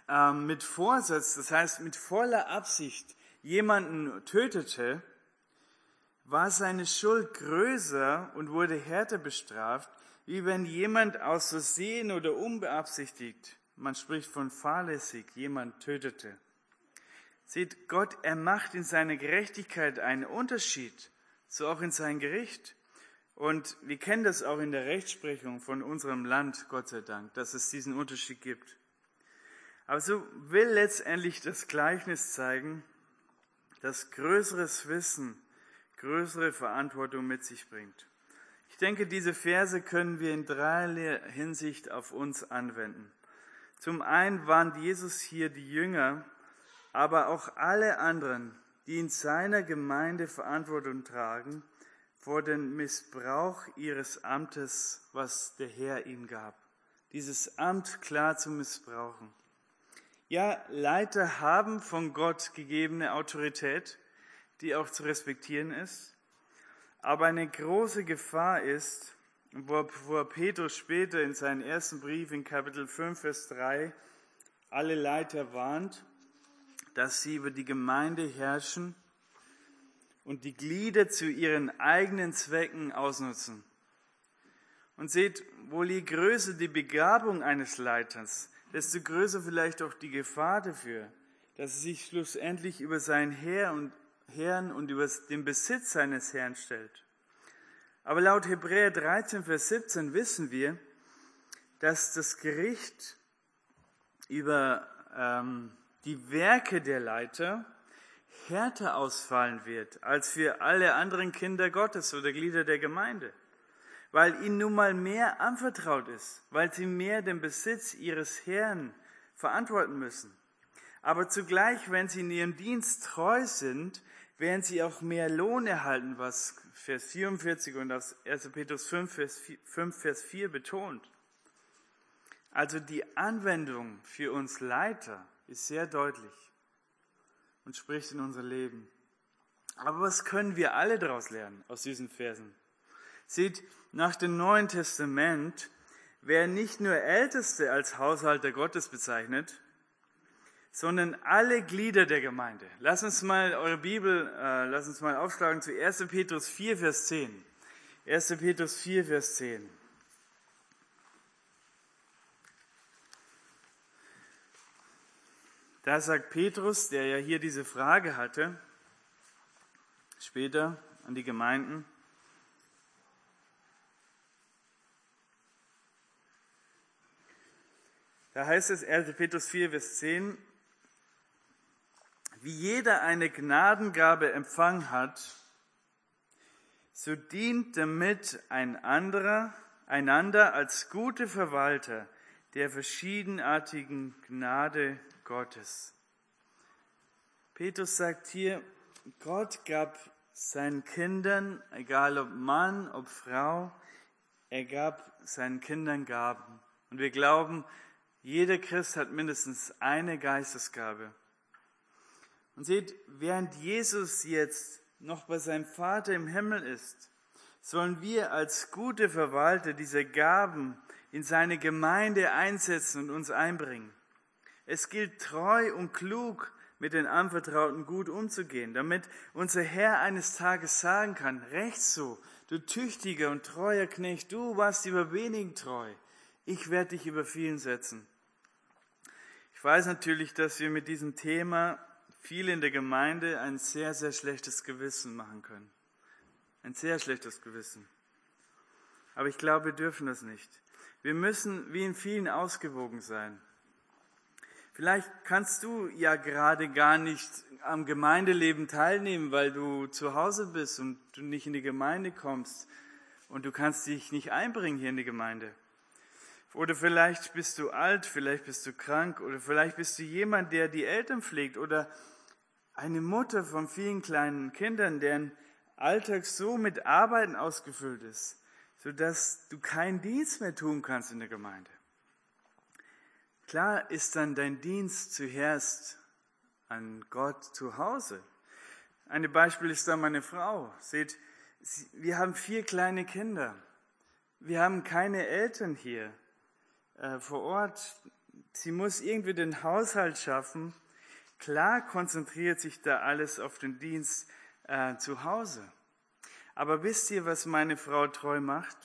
ähm, mit Vorsatz, das heißt mit voller Absicht, jemanden tötete, war seine Schuld größer und wurde härter bestraft, wie wenn jemand aus Versehen oder unbeabsichtigt, man spricht von fahrlässig, jemand tötete. Seht, Gott, er macht in seiner Gerechtigkeit einen Unterschied, so auch in sein Gericht. Und wir kennen das auch in der Rechtsprechung von unserem Land, Gott sei Dank, dass es diesen Unterschied gibt. Aber so will letztendlich das Gleichnis zeigen, dass größeres Wissen größere Verantwortung mit sich bringt. Ich denke, diese Verse können wir in dreierlei Hinsicht auf uns anwenden. Zum einen warnt Jesus hier die Jünger, aber auch alle anderen, die in seiner Gemeinde Verantwortung tragen, vor den Missbrauch ihres Amtes, was der Herr ihnen gab. Dieses Amt klar zu missbrauchen. Ja, Leiter haben von Gott gegebene Autorität, die auch zu respektieren ist. Aber eine große Gefahr ist, wo Petrus später in seinem ersten Brief in Kapitel 5, Vers 3 alle Leiter warnt, dass sie über die Gemeinde herrschen und die Glieder zu ihren eigenen Zwecken ausnutzen. Und seht, wohl je größer die Begabung eines Leiters, desto größer vielleicht auch die Gefahr dafür, dass er sich schlussendlich über seinen Herr und Herrn und über den Besitz seines Herrn stellt. Aber laut Hebräer 13, Vers 17 wissen wir, dass das Gericht über ähm, die Werke der Leiter härter ausfallen wird als für alle anderen Kinder Gottes oder Glieder der Gemeinde, weil ihnen nun mal mehr anvertraut ist, weil sie mehr den Besitz ihres Herrn verantworten müssen. Aber zugleich, wenn sie in ihrem Dienst treu sind, werden sie auch mehr Lohn erhalten, was Vers 44 und aus 1. Petrus 5 Vers 4, 5, Vers 4 betont. Also die Anwendung für uns Leiter ist sehr deutlich und spricht in unser Leben. Aber was können wir alle daraus lernen aus diesen Versen? Seht, nach dem Neuen Testament werden nicht nur Älteste als Haushalter Gottes bezeichnet, sondern alle Glieder der Gemeinde. Lass uns mal eure Bibel, äh, lass uns mal aufschlagen zu 1. Petrus 4, Vers 10. 1. Petrus 4, Vers 10. Da sagt Petrus, der ja hier diese Frage hatte, später an die Gemeinden, Da heißt es 1. Petrus 4, Vers 10, wie jeder eine Gnadengabe empfangen hat, so dient damit ein anderer einander als gute Verwalter der verschiedenartigen Gnade Gottes. Petrus sagt hier, Gott gab seinen Kindern, egal ob Mann, ob Frau, er gab seinen Kindern Gaben. Und wir glauben, jeder Christ hat mindestens eine Geistesgabe. Und seht, während Jesus jetzt noch bei seinem Vater im Himmel ist, sollen wir als gute Verwalter diese Gaben in seine Gemeinde einsetzen und uns einbringen. Es gilt treu und klug mit den Anvertrauten gut umzugehen, damit unser Herr eines Tages sagen kann, recht so, du tüchtiger und treuer Knecht, du warst über wenigen treu, ich werde dich über vielen setzen. Ich weiß natürlich, dass wir mit diesem Thema viele in der Gemeinde ein sehr, sehr schlechtes Gewissen machen können. Ein sehr schlechtes Gewissen. Aber ich glaube, wir dürfen das nicht. Wir müssen wie in vielen ausgewogen sein. Vielleicht kannst du ja gerade gar nicht am Gemeindeleben teilnehmen, weil du zu Hause bist und du nicht in die Gemeinde kommst und du kannst dich nicht einbringen hier in die Gemeinde. Oder vielleicht bist du alt, vielleicht bist du krank oder vielleicht bist du jemand, der die Eltern pflegt oder eine Mutter von vielen kleinen Kindern, deren Alltag so mit Arbeiten ausgefüllt ist, sodass du keinen Dienst mehr tun kannst in der Gemeinde. Klar ist dann dein Dienst zuerst an Gott zu Hause. Ein Beispiel ist da meine Frau. Seht, wir haben vier kleine Kinder. Wir haben keine Eltern hier äh, vor Ort. Sie muss irgendwie den Haushalt schaffen. Klar konzentriert sich da alles auf den Dienst äh, zu Hause. Aber wisst ihr, was meine Frau treu macht?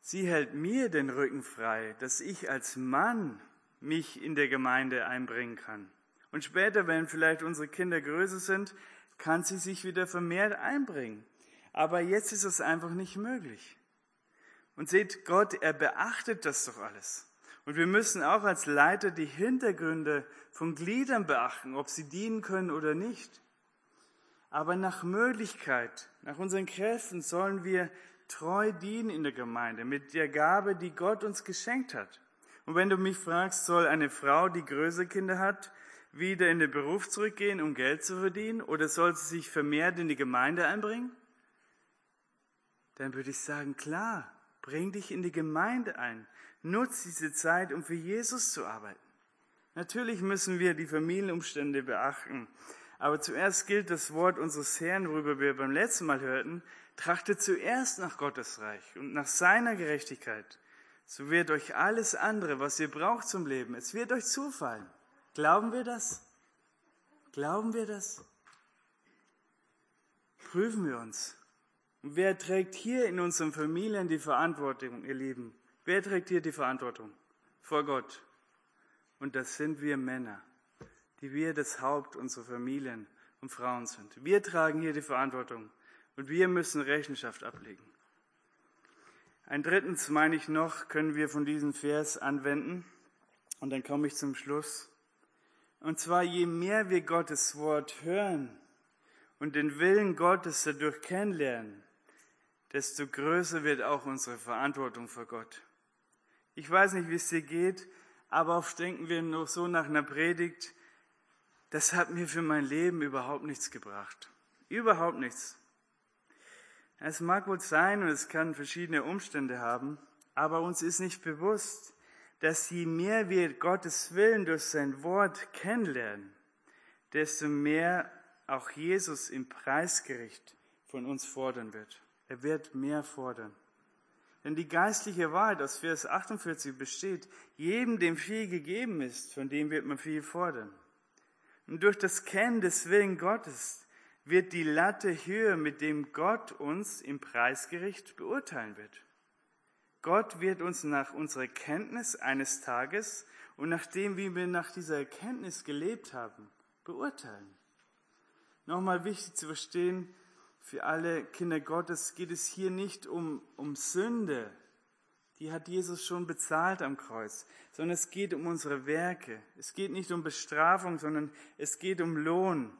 Sie hält mir den Rücken frei, dass ich als Mann mich in der Gemeinde einbringen kann. Und später, wenn vielleicht unsere Kinder größer sind, kann sie sich wieder vermehrt einbringen. Aber jetzt ist es einfach nicht möglich. Und seht, Gott, er beachtet das doch alles. Und wir müssen auch als Leiter die Hintergründe von Gliedern beachten, ob sie dienen können oder nicht. Aber nach Möglichkeit, nach unseren Kräften sollen wir treu dienen in der Gemeinde mit der Gabe, die Gott uns geschenkt hat. Und wenn du mich fragst, soll eine Frau, die größere Kinder hat, wieder in den Beruf zurückgehen, um Geld zu verdienen, oder soll sie sich vermehrt in die Gemeinde einbringen? Dann würde ich sagen, klar, Bring dich in die Gemeinde ein. Nutz diese Zeit, um für Jesus zu arbeiten. Natürlich müssen wir die Familienumstände beachten. Aber zuerst gilt das Wort unseres Herrn, worüber wir beim letzten Mal hörten, trachtet zuerst nach Gottes Reich und nach seiner Gerechtigkeit. So wird euch alles andere, was ihr braucht zum Leben, es wird euch zufallen. Glauben wir das? Glauben wir das? Prüfen wir uns. Und wer trägt hier in unseren Familien die Verantwortung, ihr Lieben? Wer trägt hier die Verantwortung? Vor Gott. Und das sind wir Männer, die wir das Haupt unserer Familien und Frauen sind. Wir tragen hier die Verantwortung und wir müssen Rechenschaft ablegen. Ein drittens meine ich noch, können wir von diesem Vers anwenden. Und dann komme ich zum Schluss. Und zwar, je mehr wir Gottes Wort hören und den Willen Gottes dadurch kennenlernen, desto größer wird auch unsere Verantwortung vor Gott. Ich weiß nicht, wie es dir geht, aber oft denken wir noch so nach einer Predigt, das hat mir für mein Leben überhaupt nichts gebracht. Überhaupt nichts. Es mag wohl sein und es kann verschiedene Umstände haben, aber uns ist nicht bewusst, dass je mehr wir Gottes Willen durch sein Wort kennenlernen, desto mehr auch Jesus im Preisgericht von uns fordern wird. Er wird mehr fordern. Denn die geistliche Wahrheit aus Vers 48 besteht, jedem, dem viel gegeben ist, von dem wird man viel fordern. Und durch das Kennen des Willen Gottes wird die Latte höher, mit dem Gott uns im Preisgericht beurteilen wird. Gott wird uns nach unserer Kenntnis eines Tages und nachdem, wie wir nach dieser Erkenntnis gelebt haben, beurteilen. Nochmal wichtig zu verstehen, für alle Kinder Gottes geht es hier nicht um, um Sünde, die hat Jesus schon bezahlt am Kreuz, sondern es geht um unsere Werke. Es geht nicht um Bestrafung, sondern es geht um Lohn.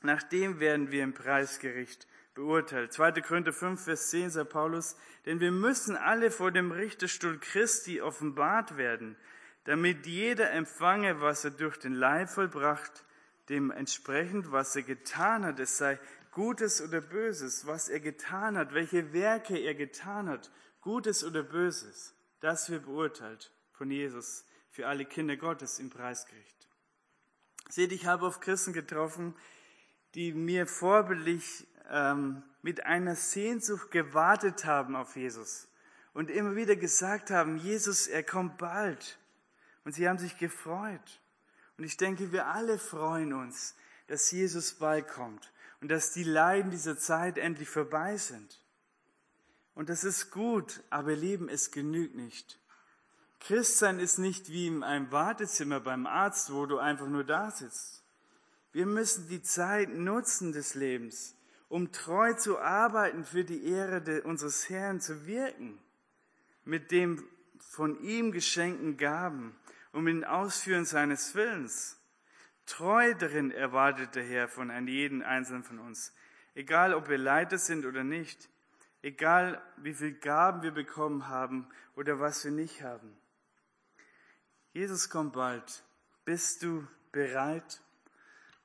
Nach dem werden wir im Preisgericht beurteilt. 2. Korinther 5, Vers 10 sagt Paulus, denn wir müssen alle vor dem Richterstuhl Christi offenbart werden, damit jeder empfange, was er durch den Leib vollbracht, dementsprechend, was er getan hat, es sei Gutes oder Böses, was er getan hat, welche Werke er getan hat, Gutes oder Böses, das wird beurteilt von Jesus für alle Kinder Gottes im Preisgericht. Seht, ich habe auf Christen getroffen, die mir vorbildlich ähm, mit einer Sehnsucht gewartet haben auf Jesus und immer wieder gesagt haben, Jesus, er kommt bald. Und sie haben sich gefreut. Und ich denke, wir alle freuen uns, dass Jesus bald kommt und dass die Leiden dieser Zeit endlich vorbei sind. Und das ist gut, aber Leben, es genügt nicht. Christsein ist nicht wie in einem Wartezimmer beim Arzt, wo du einfach nur da sitzt. Wir müssen die Zeit nutzen des Lebens, um treu zu arbeiten für die Ehre unseres Herrn zu wirken, mit dem von ihm geschenkten Gaben mit dem Ausführen seines Willens. Treu darin erwartet der Herr von einem jeden Einzelnen von uns, egal ob wir Leiter sind oder nicht egal wie viel Gaben wir bekommen haben oder was wir nicht haben. Jesus kommt bald. Bist du bereit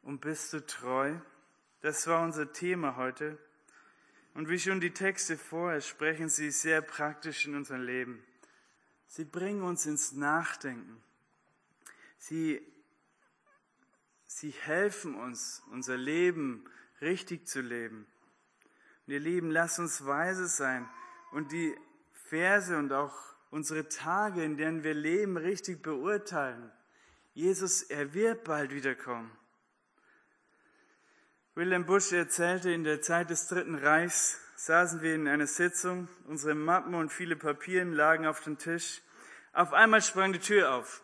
und bist du treu? Das war unser Thema heute. Und wie schon die Texte vorher sprechen sie sehr praktisch in unser Leben. Sie bringen uns ins Nachdenken. Sie, sie helfen uns, unser Leben richtig zu leben. Und ihr Lieben, lasst uns weise sein und die Verse und auch unsere Tage, in denen wir leben, richtig beurteilen. Jesus, er wird bald wiederkommen. William Bush erzählte, in der Zeit des Dritten Reichs saßen wir in einer Sitzung, unsere Mappen und viele Papieren lagen auf dem Tisch. Auf einmal sprang die Tür auf.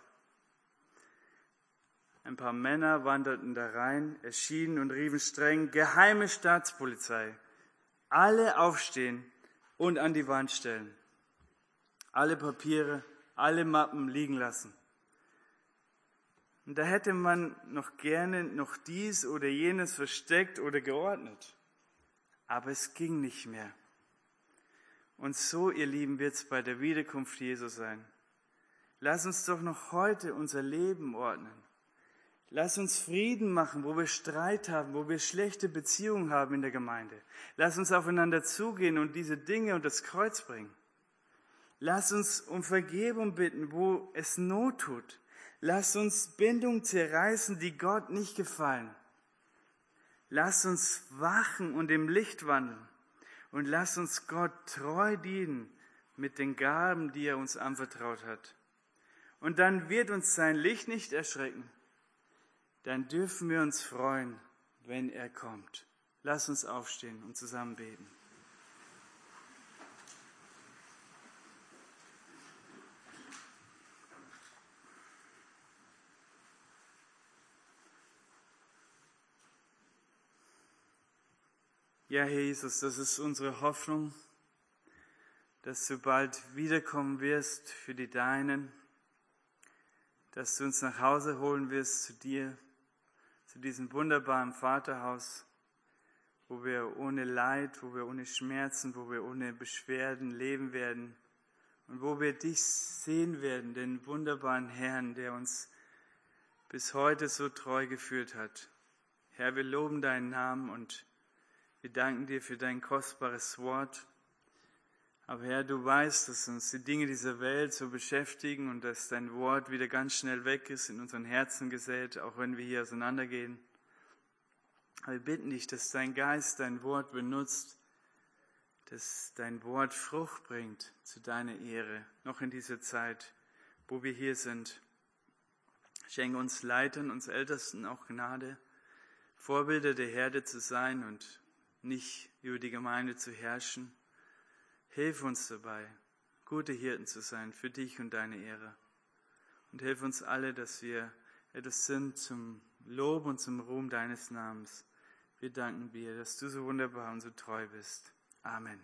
Ein paar Männer wanderten da rein, erschienen und riefen streng, geheime Staatspolizei alle aufstehen und an die Wand stellen. Alle Papiere, alle Mappen liegen lassen. Und da hätte man noch gerne noch dies oder jenes versteckt oder geordnet. Aber es ging nicht mehr. Und so, ihr Lieben, wird es bei der Wiederkunft Jesu sein. Lass uns doch noch heute unser Leben ordnen. Lass uns Frieden machen, wo wir Streit haben, wo wir schlechte Beziehungen haben in der Gemeinde. Lass uns aufeinander zugehen und diese Dinge und das Kreuz bringen. Lass uns um Vergebung bitten, wo es Not tut. Lass uns Bindungen zerreißen, die Gott nicht gefallen. Lass uns wachen und im Licht wandeln. Und lass uns Gott treu dienen mit den Gaben, die er uns anvertraut hat. Und dann wird uns sein Licht nicht erschrecken dann dürfen wir uns freuen, wenn er kommt. Lass uns aufstehen und zusammen beten. Ja, Herr Jesus, das ist unsere Hoffnung, dass du bald wiederkommen wirst für die Deinen, dass du uns nach Hause holen wirst zu dir, zu diesem wunderbaren Vaterhaus, wo wir ohne Leid, wo wir ohne Schmerzen, wo wir ohne Beschwerden leben werden und wo wir dich sehen werden, den wunderbaren Herrn, der uns bis heute so treu geführt hat. Herr, wir loben deinen Namen und wir danken dir für dein kostbares Wort. Aber Herr, du weißt, dass uns die Dinge dieser Welt so beschäftigen und dass dein Wort wieder ganz schnell weg ist, in unseren Herzen gesät, auch wenn wir hier auseinandergehen. Aber wir bitten dich, dass dein Geist dein Wort benutzt, dass dein Wort Frucht bringt zu deiner Ehre, noch in dieser Zeit, wo wir hier sind. Schenke uns Leitern, uns Ältesten auch Gnade, Vorbilder der Herde zu sein und nicht über die Gemeinde zu herrschen Hilf uns dabei, gute Hirten zu sein für dich und deine Ehre. und hilf uns alle, dass wir etwas sind zum Lob und zum Ruhm deines Namens. Wir danken dir, dass du so wunderbar und so treu bist. Amen.